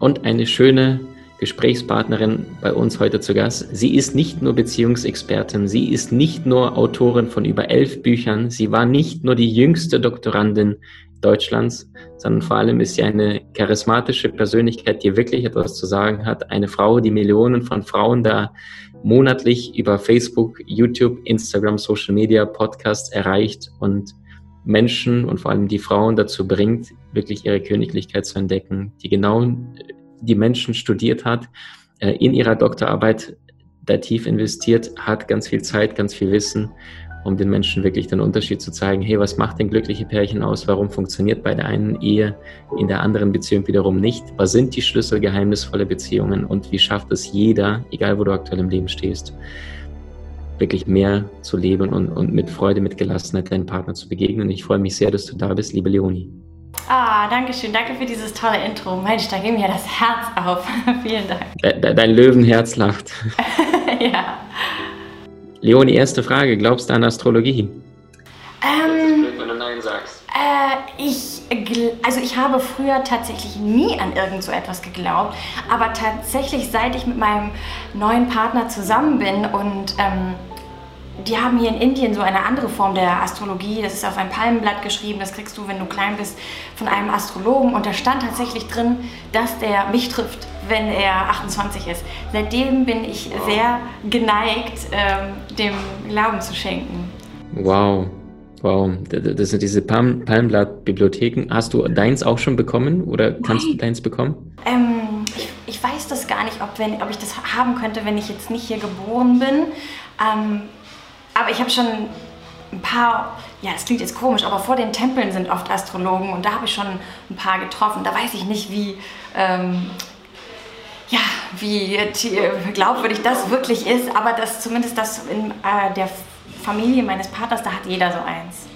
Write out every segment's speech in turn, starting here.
und eine schöne Gesprächspartnerin bei uns heute zu Gast. Sie ist nicht nur Beziehungsexpertin, sie ist nicht nur Autorin von über elf Büchern, sie war nicht nur die jüngste Doktorandin Deutschlands, sondern vor allem ist sie eine charismatische Persönlichkeit, die wirklich etwas zu sagen hat. Eine Frau, die Millionen von Frauen da monatlich über Facebook, YouTube, Instagram, Social Media, Podcasts erreicht und Menschen und vor allem die Frauen dazu bringt, wirklich ihre Königlichkeit zu entdecken, die genau die Menschen studiert hat, äh, in ihrer Doktorarbeit da tief investiert hat, ganz viel Zeit, ganz viel Wissen, um den Menschen wirklich den Unterschied zu zeigen, hey, was macht denn glückliche Pärchen aus? Warum funktioniert bei der einen Ehe, in der anderen Beziehung wiederum nicht? Was sind die Schlüssel geheimnisvoller Beziehungen und wie schafft es jeder, egal wo du aktuell im Leben stehst? Wirklich mehr zu leben und, und mit Freude, mit Gelassenheit deinen Partner zu begegnen. Ich freue mich sehr, dass du da bist, liebe Leonie. Ah, danke schön. Danke für dieses tolle Intro. Mensch, da ging mir das Herz auf. Vielen Dank. De, dein Löwenherz lacht. ja. Leonie, erste Frage. Glaubst du an Astrologie? Ähm, blöd, wenn du Nein sagst. Äh, ich, also ich habe früher tatsächlich nie an irgend so etwas geglaubt, aber tatsächlich seit ich mit meinem neuen Partner zusammen bin und ähm, die haben hier in Indien so eine andere Form der Astrologie. Das ist auf ein Palmenblatt geschrieben. Das kriegst du, wenn du klein bist, von einem Astrologen. Und da stand tatsächlich drin, dass der mich trifft, wenn er 28 ist. Seitdem bin ich sehr geneigt, ähm, dem Glauben zu schenken. Wow. Wow, das sind diese Palm Palmblatt-Bibliotheken. Hast du deins auch schon bekommen oder kannst Nein. du deins bekommen? Ähm, ich, ich, weiß das gar nicht, ob, wenn, ob ich das haben könnte, wenn ich jetzt nicht hier geboren bin. Ähm, aber ich habe schon ein paar, ja, das klingt jetzt komisch, aber vor den Tempeln sind oft Astrologen und da habe ich schon ein paar getroffen. Da weiß ich nicht, wie, ähm, ja, wie glaubwürdig das wirklich ist, aber das zumindest das in äh, der Familie meines Partners, da hat jeder so eins.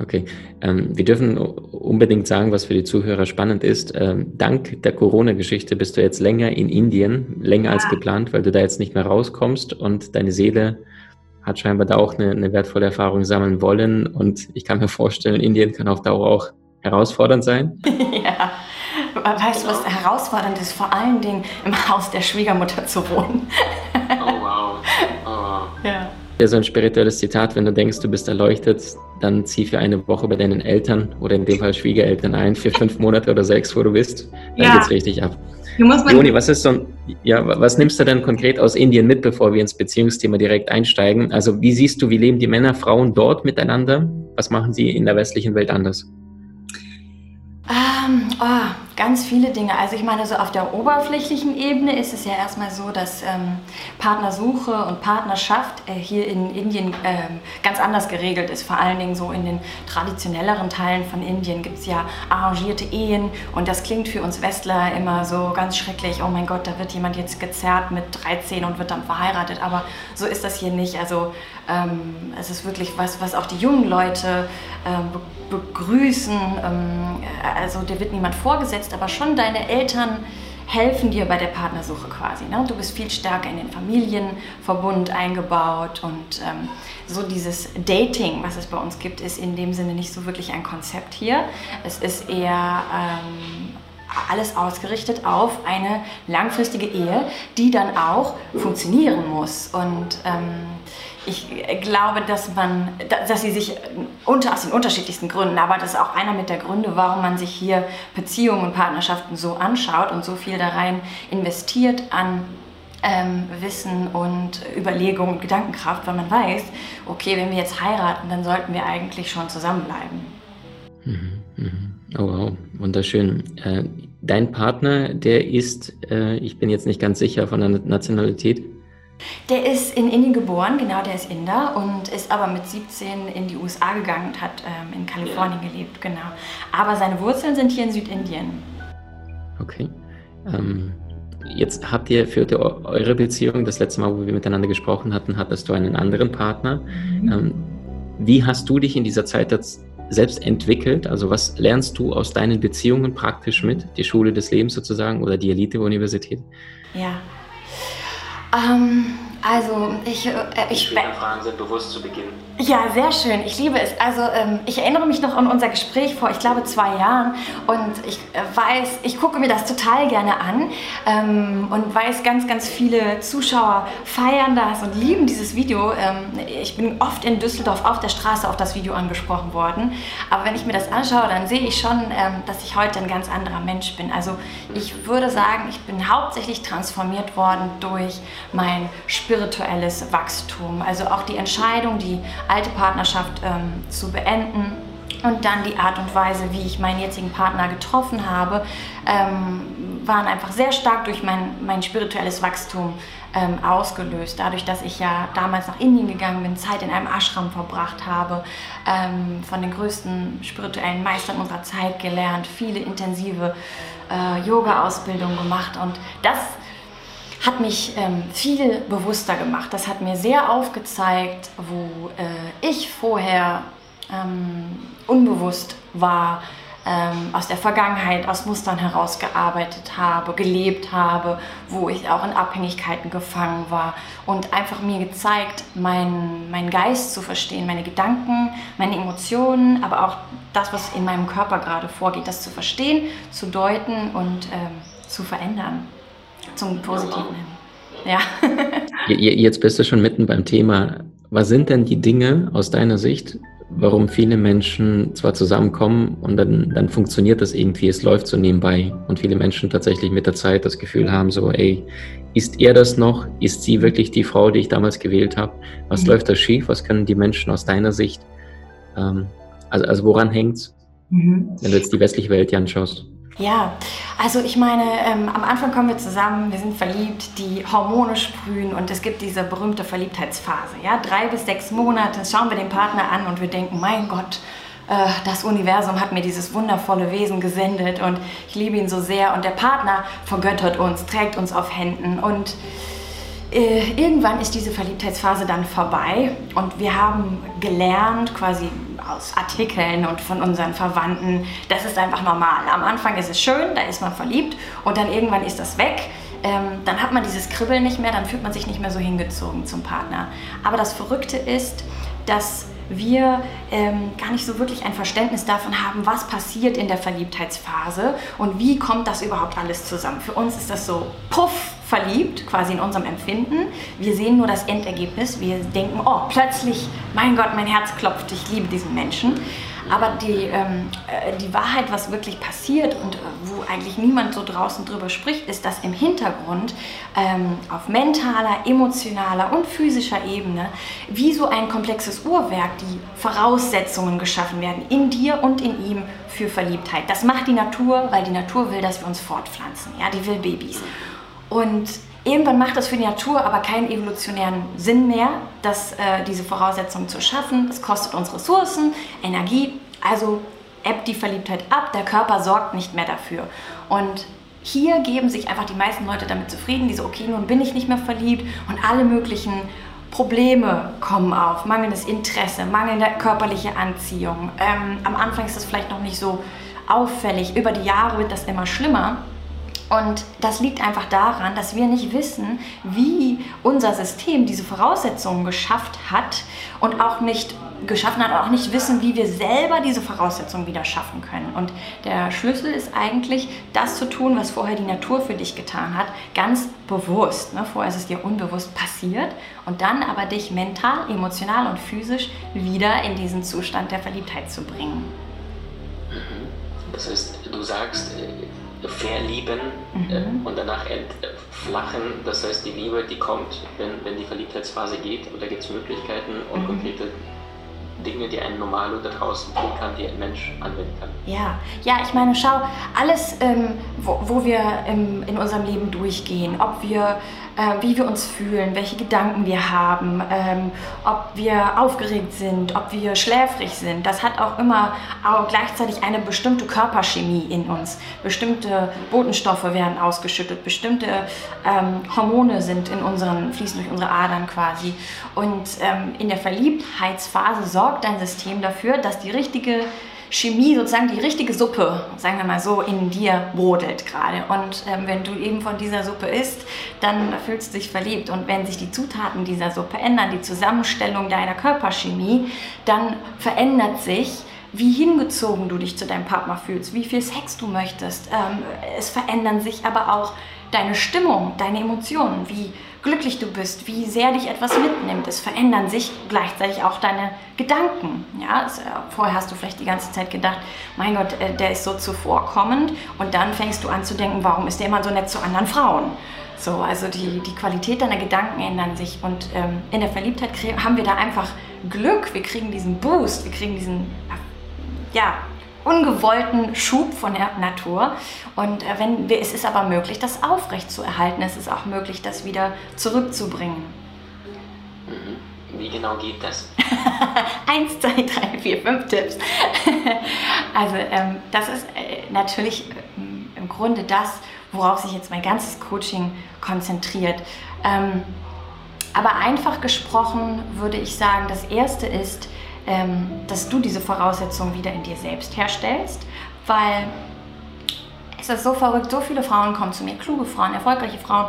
Okay, ähm, wir dürfen unbedingt sagen, was für die Zuhörer spannend ist. Ähm, dank der Corona-Geschichte bist du jetzt länger in Indien, länger ja. als geplant, weil du da jetzt nicht mehr rauskommst und deine Seele hat scheinbar da auch eine, eine, wertvolle Erfahrung sammeln wollen. Und ich kann mir vorstellen, Indien kann auf Dauer auch herausfordernd sein. ja. Weißt du, was herausfordernd ist? Vor allen Dingen im Haus der Schwiegermutter zu wohnen. oh, wow. Oh, wow. Ja. Ja, so ein spirituelles Zitat, wenn du denkst, du bist erleuchtet, dann zieh für eine Woche bei deinen Eltern oder in dem Fall Schwiegereltern ein, für fünf Monate oder sechs, wo du bist. Dann ja. geht's richtig ab. Joni, was ist so ja, was nimmst du denn konkret aus Indien mit, bevor wir ins Beziehungsthema direkt einsteigen? Also wie siehst du, wie leben die Männer, Frauen dort miteinander? Was machen sie in der westlichen Welt anders? Ähm, oh, ganz viele Dinge. Also ich meine, so auf der oberflächlichen Ebene ist es ja erstmal so, dass ähm, Partnersuche und Partnerschaft äh, hier in Indien ähm, ganz anders geregelt ist. Vor allen Dingen so in den traditionelleren Teilen von Indien gibt es ja arrangierte Ehen und das klingt für uns Westler immer so ganz schrecklich. Oh mein Gott, da wird jemand jetzt gezerrt mit 13 und wird dann verheiratet. Aber so ist das hier nicht. Also ähm, es ist wirklich was, was auch die jungen Leute ähm, begrüßen. Ähm, also dir wird niemand vorgesetzt, aber schon deine Eltern helfen dir bei der Partnersuche quasi. Ne? Du bist viel stärker in den Familienverbund eingebaut und ähm, so dieses Dating, was es bei uns gibt, ist in dem Sinne nicht so wirklich ein Konzept hier. Es ist eher ähm, alles ausgerichtet auf eine langfristige Ehe, die dann auch funktionieren muss. Und ähm, ich glaube, dass man, dass sie sich unter, aus den unterschiedlichsten Gründen, aber das ist auch einer mit der Gründe, warum man sich hier Beziehungen und Partnerschaften so anschaut und so viel da rein investiert an ähm, Wissen und Überlegung und Gedankenkraft, weil man weiß, okay, wenn wir jetzt heiraten, dann sollten wir eigentlich schon zusammenbleiben. Mhm, mhm. Oh wow, wunderschön. Äh, dein Partner, der ist, äh, ich bin jetzt nicht ganz sicher von der Nationalität, der ist in Indien geboren, genau, der ist Inder und ist aber mit 17 in die USA gegangen und hat ähm, in Kalifornien gelebt, genau. Aber seine Wurzeln sind hier in Südindien. Okay. Ähm, jetzt habt ihr, ihr eure Beziehung, das letzte Mal, wo wir miteinander gesprochen hatten, hattest du einen anderen Partner. Mhm. Ähm, wie hast du dich in dieser Zeit selbst entwickelt? Also was lernst du aus deinen Beziehungen praktisch mit? Die Schule des Lebens sozusagen oder die Elite-Universität? Ja. Ähm, also ich, äh, ich Fragen sind bewusst zu beginnen. Ja, sehr schön. Ich liebe es. Also ähm, ich erinnere mich noch an unser Gespräch vor, ich glaube, zwei Jahren und ich äh, weiß, ich gucke mir das total gerne an ähm, und weiß, ganz, ganz viele Zuschauer feiern das und lieben dieses Video. Ähm, ich bin oft in Düsseldorf auf der Straße auf das Video angesprochen worden, aber wenn ich mir das anschaue, dann sehe ich schon, ähm, dass ich heute ein ganz anderer Mensch bin. Also ich würde sagen, ich bin hauptsächlich transformiert worden durch mein spirituelles Wachstum. Also auch die Entscheidung, die alte Partnerschaft ähm, zu beenden. Und dann die Art und Weise, wie ich meinen jetzigen Partner getroffen habe, ähm, waren einfach sehr stark durch mein, mein spirituelles Wachstum ähm, ausgelöst. Dadurch, dass ich ja damals nach Indien gegangen bin, Zeit in einem Ashram verbracht habe, ähm, von den größten spirituellen Meistern unserer Zeit gelernt, viele intensive äh, Yoga-Ausbildungen gemacht. Und das hat mich ähm, viel bewusster gemacht. Das hat mir sehr aufgezeigt, wo äh, ich vorher ähm, unbewusst war, ähm, aus der Vergangenheit, aus Mustern herausgearbeitet habe, gelebt habe, wo ich auch in Abhängigkeiten gefangen war und einfach mir gezeigt, meinen mein Geist zu verstehen, meine Gedanken, meine Emotionen, aber auch das, was in meinem Körper gerade vorgeht, das zu verstehen, zu deuten und ähm, zu verändern zum Positiven hin. Ja. Jetzt bist du schon mitten beim Thema. Was sind denn die Dinge aus deiner Sicht, warum viele Menschen zwar zusammenkommen und dann, dann funktioniert das irgendwie, es läuft so nebenbei und viele Menschen tatsächlich mit der Zeit das Gefühl haben, so, ey, ist er das noch? Ist sie wirklich die Frau, die ich damals gewählt habe? Was mhm. läuft da schief? Was können die Menschen aus deiner Sicht, ähm, also, also woran hängt's, mhm. wenn du jetzt die westliche Welt hier anschaust? Ja, also ich meine, ähm, am Anfang kommen wir zusammen, wir sind verliebt, die Hormone sprühen und es gibt diese berühmte Verliebtheitsphase. Ja? Drei bis sechs Monate schauen wir den Partner an und wir denken, mein Gott, äh, das Universum hat mir dieses wundervolle Wesen gesendet und ich liebe ihn so sehr und der Partner vergöttert uns, trägt uns auf Händen und äh, irgendwann ist diese Verliebtheitsphase dann vorbei und wir haben gelernt, quasi aus Artikeln und von unseren Verwandten, das ist einfach normal. Am Anfang ist es schön, da ist man verliebt und dann irgendwann ist das weg. Ähm, dann hat man dieses Kribbeln nicht mehr, dann fühlt man sich nicht mehr so hingezogen zum Partner. Aber das Verrückte ist, dass wir ähm, gar nicht so wirklich ein Verständnis davon haben, was passiert in der Verliebtheitsphase und wie kommt das überhaupt alles zusammen. Für uns ist das so puff verliebt, quasi in unserem Empfinden. Wir sehen nur das Endergebnis. Wir denken, oh, plötzlich, mein Gott, mein Herz klopft, ich liebe diesen Menschen. Aber die, ähm, äh, die Wahrheit, was wirklich passiert und äh, wo eigentlich niemand so draußen drüber spricht, ist, dass im Hintergrund ähm, auf mentaler, emotionaler und physischer Ebene wie so ein komplexes Uhrwerk die Voraussetzungen geschaffen werden in dir und in ihm für Verliebtheit. Das macht die Natur, weil die Natur will, dass wir uns fortpflanzen. Ja, die will Babys. Und Irgendwann macht das für die Natur aber keinen evolutionären Sinn mehr, das, äh, diese Voraussetzungen zu schaffen. Es kostet uns Ressourcen, Energie, also ebbt die Verliebtheit ab, der Körper sorgt nicht mehr dafür. Und hier geben sich einfach die meisten Leute damit zufrieden, die so, okay, nun bin ich nicht mehr verliebt und alle möglichen Probleme kommen auf, mangelndes Interesse, mangelnde körperliche Anziehung. Ähm, am Anfang ist das vielleicht noch nicht so auffällig, über die Jahre wird das immer schlimmer. Und das liegt einfach daran, dass wir nicht wissen, wie unser System diese Voraussetzungen geschafft hat und auch nicht geschaffen hat, auch nicht wissen, wie wir selber diese Voraussetzungen wieder schaffen können. Und der Schlüssel ist eigentlich, das zu tun, was vorher die Natur für dich getan hat, ganz bewusst. Ne? Vorher ist es dir unbewusst passiert und dann aber dich mental, emotional und physisch wieder in diesen Zustand der Verliebtheit zu bringen. Mhm. Das heißt, du sagst, verlieben mhm. äh, und danach entflachen. Das heißt, die Liebe, die kommt, wenn, wenn die Verliebtheitsphase geht und da gibt es Möglichkeiten und mhm. konkrete Dinge, die ein Normalo da draußen tun kann, die ein Mensch anwenden kann. Ja, ja, ich meine, schau, alles, ähm, wo, wo wir im, in unserem Leben durchgehen, ob wir äh, wie wir uns fühlen, welche Gedanken wir haben, ähm, ob wir aufgeregt sind, ob wir schläfrig sind. Das hat auch immer auch gleichzeitig eine bestimmte Körperchemie in uns. Bestimmte Botenstoffe werden ausgeschüttet, bestimmte ähm, Hormone sind in unseren, fließen durch unsere Adern quasi. Und ähm, in der Verliebtheitsphase sorgt dein System dafür, dass die richtige Chemie, sozusagen die richtige Suppe, sagen wir mal so, in dir brodelt gerade. Und ähm, wenn du eben von dieser Suppe isst, dann fühlst du dich verliebt. Und wenn sich die Zutaten dieser Suppe ändern, die Zusammenstellung deiner Körperchemie, dann verändert sich, wie hingezogen du dich zu deinem Partner fühlst, wie viel Sex du möchtest. Ähm, es verändern sich aber auch deine Stimmung, deine Emotionen, wie glücklich du bist, wie sehr dich etwas mitnimmt. Es verändern sich gleichzeitig auch deine Gedanken. Ja, äh, vorher hast du vielleicht die ganze Zeit gedacht, mein Gott, äh, der ist so zuvorkommend und dann fängst du an zu denken, warum ist der immer so nett zu anderen Frauen? So, also die, die Qualität deiner Gedanken ändern sich und ähm, in der Verliebtheit haben wir da einfach Glück, wir kriegen diesen Boost, wir kriegen diesen, ja, ungewollten Schub von der Natur. Und äh, wenn es ist aber möglich, das aufrecht zu erhalten. Es ist auch möglich, das wieder zurückzubringen. Mhm. Wie genau geht das? Eins, zwei, drei, vier, fünf Tipps. also ähm, das ist äh, natürlich äh, im Grunde das, worauf sich jetzt mein ganzes Coaching konzentriert. Ähm, aber einfach gesprochen würde ich sagen, das Erste ist, ähm, dass du diese Voraussetzungen wieder in dir selbst herstellst, weil es ist so verrückt, so viele Frauen kommen zu mir, kluge Frauen, erfolgreiche Frauen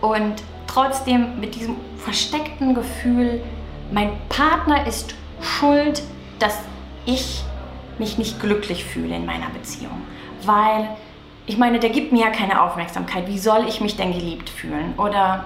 und trotzdem mit diesem versteckten Gefühl, mein Partner ist schuld, dass ich mich nicht glücklich fühle in meiner Beziehung, weil ich meine, der gibt mir ja keine Aufmerksamkeit. Wie soll ich mich denn geliebt fühlen? Oder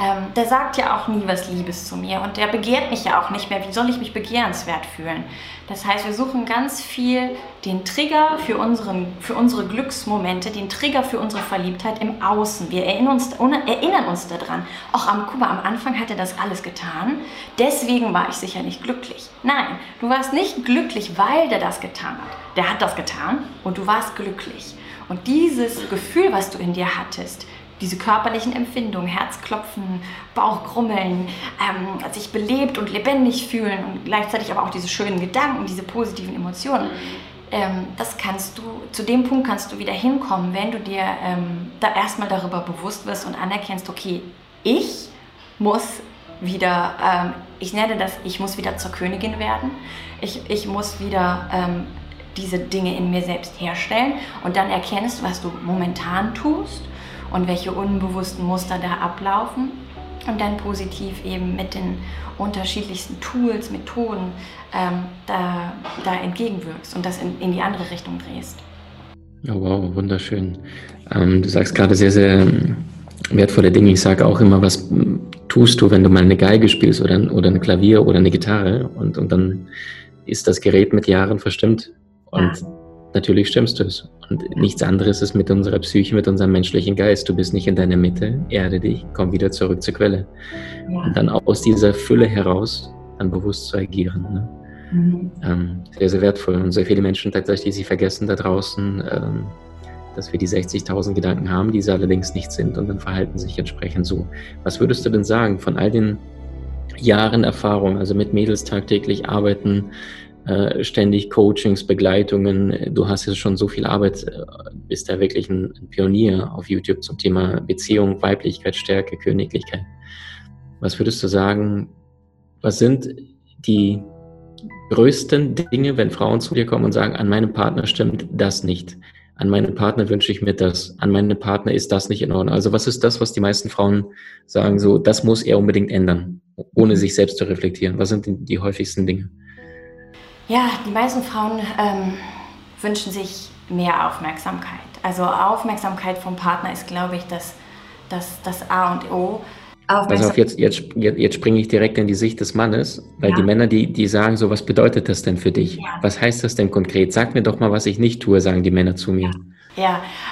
ähm, der sagt ja auch nie was Liebes zu mir und der begehrt mich ja auch nicht mehr. Wie soll ich mich begehrenswert fühlen? Das heißt, wir suchen ganz viel den Trigger für, unseren, für unsere Glücksmomente, den Trigger für unsere Verliebtheit im Außen. Wir erinnern uns, erinnern uns daran. Auch am, mal, am Anfang hat er das alles getan, deswegen war ich sicher nicht glücklich. Nein, du warst nicht glücklich, weil der das getan hat. Der hat das getan und du warst glücklich. Und dieses Gefühl, was du in dir hattest, diese körperlichen Empfindungen, Herzklopfen, Bauchkrummeln, ähm, sich belebt und lebendig fühlen und gleichzeitig aber auch diese schönen Gedanken, diese positiven Emotionen. Ähm, das kannst du, zu dem Punkt kannst du wieder hinkommen, wenn du dir ähm, da erstmal darüber bewusst wirst und anerkennst, okay, ich muss wieder, ähm, ich nenne das, ich muss wieder zur Königin werden. Ich, ich muss wieder ähm, diese Dinge in mir selbst herstellen und dann erkennst, was du momentan tust und welche unbewussten Muster da ablaufen und dann positiv eben mit den unterschiedlichsten Tools, Methoden ähm, da, da entgegenwirkst und das in, in die andere Richtung drehst. Oh, wow, wunderschön. Ähm, du sagst gerade sehr, sehr wertvolle Dinge. Ich sage auch immer, was tust du, wenn du mal eine Geige spielst oder, oder ein Klavier oder eine Gitarre und, und dann ist das Gerät mit Jahren verstimmt. Und ja natürlich stimmst du es. Und nichts anderes ist mit unserer Psyche, mit unserem menschlichen Geist. Du bist nicht in deiner Mitte, erde dich, komm wieder zurück zur Quelle. Ja. Und dann aus dieser Fülle heraus dann bewusst zu agieren. Ne? Mhm. Ähm, sehr, sehr wertvoll. Und sehr viele Menschen tatsächlich, sie vergessen da draußen, ähm, dass wir die 60.000 Gedanken haben, die sie allerdings nicht sind und dann verhalten sich entsprechend so. Was würdest du denn sagen von all den Jahren Erfahrung, also mit Mädels tagtäglich arbeiten, ständig Coachings, Begleitungen. Du hast jetzt schon so viel Arbeit, äh, bist da wirklich ein, Pionier auf YouTube zum Thema Beziehung, Weiblichkeit, Stärke, Königlichkeit. Was würdest du sagen, was sind die größten Dinge, wenn Frauen zu dir kommen und sagen, an meinem Partner stimmt das nicht? An meinem Partner wünsche ich mir das, an meinem Partner ist das nicht in Ordnung. Also was ist das, was die meisten Frauen sagen, so, das muss er unbedingt ändern, ohne sich selbst zu reflektieren? Was sind die häufigsten Dinge? Ja, die meisten Frauen ähm, wünschen sich mehr Aufmerksamkeit. Also Aufmerksamkeit vom Partner ist, glaube ich, das, das, das A und O. Pass auf, jetzt, jetzt, jetzt springe ich direkt in die Sicht des Mannes, weil ja. die Männer, die, die sagen so, was bedeutet das denn für dich? Ja. Was heißt das denn konkret? Sag mir doch mal, was ich nicht tue, sagen die Männer zu mir. Ja,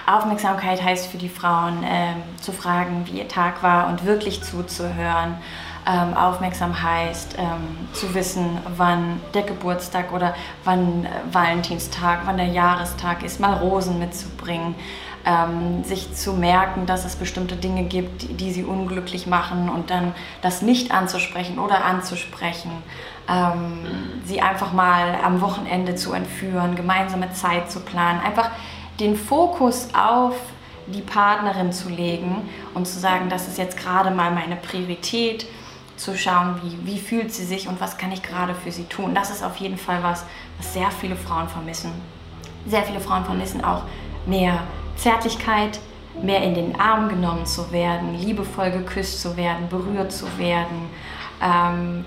Aufmerksamkeit heißt für die Frauen ähm, zu fragen, wie ihr Tag war und wirklich zuzuhören. Ähm, aufmerksam heißt, ähm, zu wissen, wann der Geburtstag oder wann äh, Valentinstag, wann der Jahrestag ist, mal Rosen mitzubringen. ähm, sich zu merken, dass es bestimmte Dinge gibt, die, die, sie unglücklich machen und dann das nicht anzusprechen oder anzusprechen, ähm, sie einfach mal am Wochenende zu entführen, gemeinsame Zeit zu planen, einfach den Fokus auf die Partnerin zu legen und zu sagen, das ist jetzt gerade mal meine Priorität, zu schauen, wie, wie fühlt sie sich und was kann ich gerade für sie tun. Das ist auf jeden Fall was, was sehr viele Frauen vermissen. Sehr viele Frauen vermissen auch mehr Zärtlichkeit, mehr in den Arm genommen zu werden, liebevoll geküsst zu werden, berührt zu werden, ähm,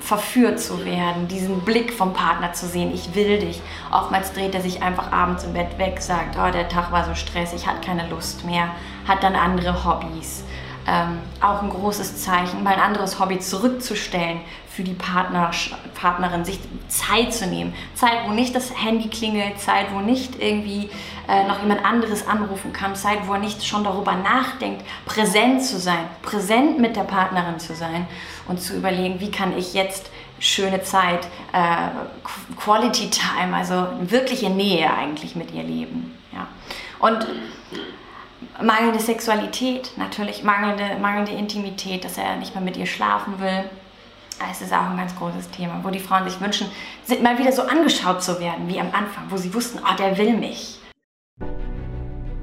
verführt zu werden, diesen Blick vom Partner zu sehen, ich will dich. Oftmals dreht er sich einfach abends im Bett weg, sagt, oh, der Tag war so stressig, hat keine Lust mehr, hat dann andere Hobbys. Ähm, auch ein großes Zeichen, mal ein anderes Hobby zurückzustellen für die Partner, Partnerin, sich Zeit zu nehmen. Zeit, wo nicht das Handy klingelt, Zeit, wo nicht irgendwie äh, noch jemand anderes anrufen kann, Zeit, wo er nicht schon darüber nachdenkt, präsent zu sein, präsent mit der Partnerin zu sein und zu überlegen, wie kann ich jetzt schöne Zeit, äh, Quality Time, also wirkliche Nähe eigentlich mit ihr leben. Ja. Und mangelnde Sexualität, natürlich mangelnde, mangelnde Intimität, dass er nicht mehr mit ihr schlafen will. Es ist auch ein ganz großes Thema, wo die Frauen sich wünschen, mal wieder so angeschaut zu werden wie am Anfang, wo sie wussten, oh, der will mich.